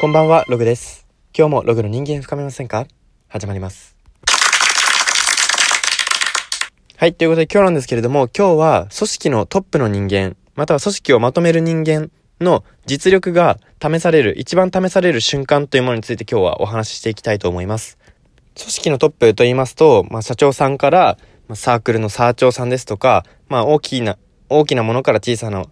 こんばんは、ログです。今日もログの人間深めませんか？始まります。はい、ということで今日なんですけれども、今日は組織のトップの人間、または組織をまとめる人間の実力が試される、一番試される瞬間というものについて今日はお話ししていきたいと思います。組織のトップと言いますと、まあ、社長さんから、まあ、サークルのサー長さんですとか、まあ、大きな、大きなものから小さな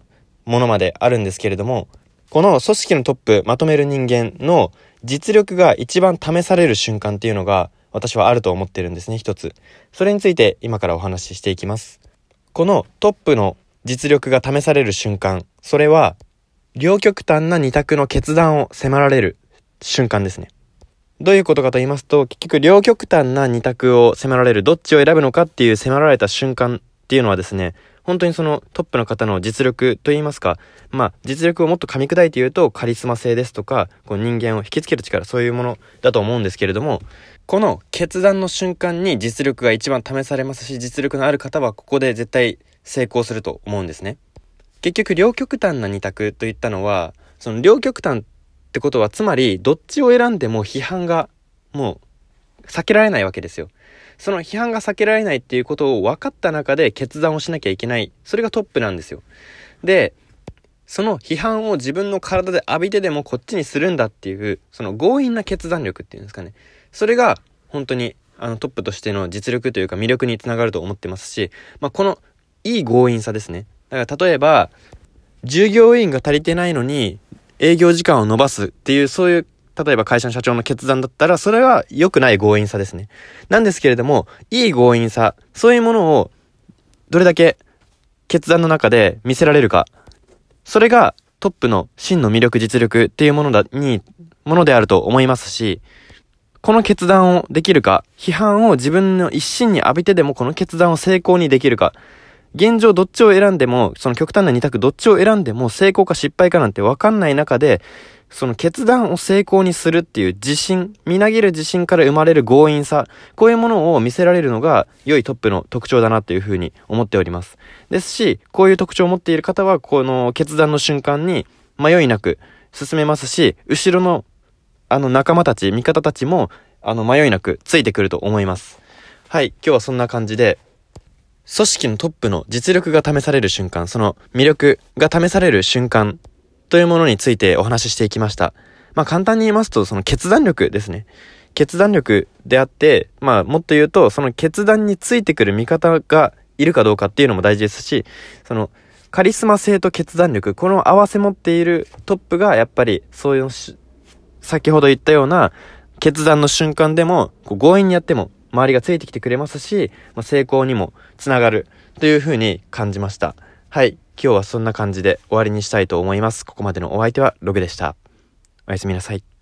ものまであるんですけれども、この組織のトップ、まとめる人間の実力が一番試される瞬間っていうのが私はあると思ってるんですね、一つ。それについて今からお話ししていきます。このトップの実力が試される瞬間、それは両極端な二択の決断を迫られる瞬間ですね。どういうことかと言いますと、結局両極端な二択を迫られる、どっちを選ぶのかっていう迫られた瞬間っていうのはですね、本当にそのトップの方の実力と言いますか、まあ実力をもっと噛み砕いて言うとカリスマ性ですとか、こう人間を引きつける力、そういうものだと思うんですけれども、この決断の瞬間に実力が一番試されますし、実力のある方はここで絶対成功すると思うんですね。結局両極端な二択といったのは、その両極端ってことはつまりどっちを選んでも批判がもう避けられないわけですよ。その批判が避けられないっていうことを分かった中で決断をしなきゃいけない。それがトップなんですよ。で、その批判を自分の体で浴びてでもこっちにするんだっていう、その強引な決断力っていうんですかね。それが本当にあのトップとしての実力というか魅力につながると思ってますし、まあ、このいい強引さですね。だから例えば、従業員が足りてないのに営業時間を延ばすっていうそういう例えば会社の社長の決断だったら、それは良くない強引さですね。なんですけれども、いい強引さ、そういうものを、どれだけ決断の中で見せられるか。それがトップの真の魅力実力っていうものだ、に、ものであると思いますし、この決断をできるか、批判を自分の一心に浴びてでもこの決断を成功にできるか、現状どっちを選んでも、その極端な二択どっちを選んでも成功か失敗かなんてわかんない中で、その決断を成功にするっていう自信、みなぎる自信から生まれる強引さ、こういうものを見せられるのが良いトップの特徴だなっていうふうに思っております。ですし、こういう特徴を持っている方は、この決断の瞬間に迷いなく進めますし、後ろのあの仲間たち、味方たちも、あの迷いなくついてくると思います。はい、今日はそんな感じで、組織のトップの実力が試される瞬間、その魅力が試される瞬間というものについてお話ししていきました。まあ簡単に言いますと、その決断力ですね。決断力であって、まあもっと言うと、その決断についてくる味方がいるかどうかっていうのも大事ですし、そのカリスマ性と決断力、この合わせ持っているトップがやっぱりそういう、先ほど言ったような決断の瞬間でも、こう強引にやっても周りがついてきてくれますし、まあ、成功にもつながるというふうに感じました。はい。今日はそんな感じで終わりにしたいと思います。ここまでのお相手はログでした。おやすみなさい。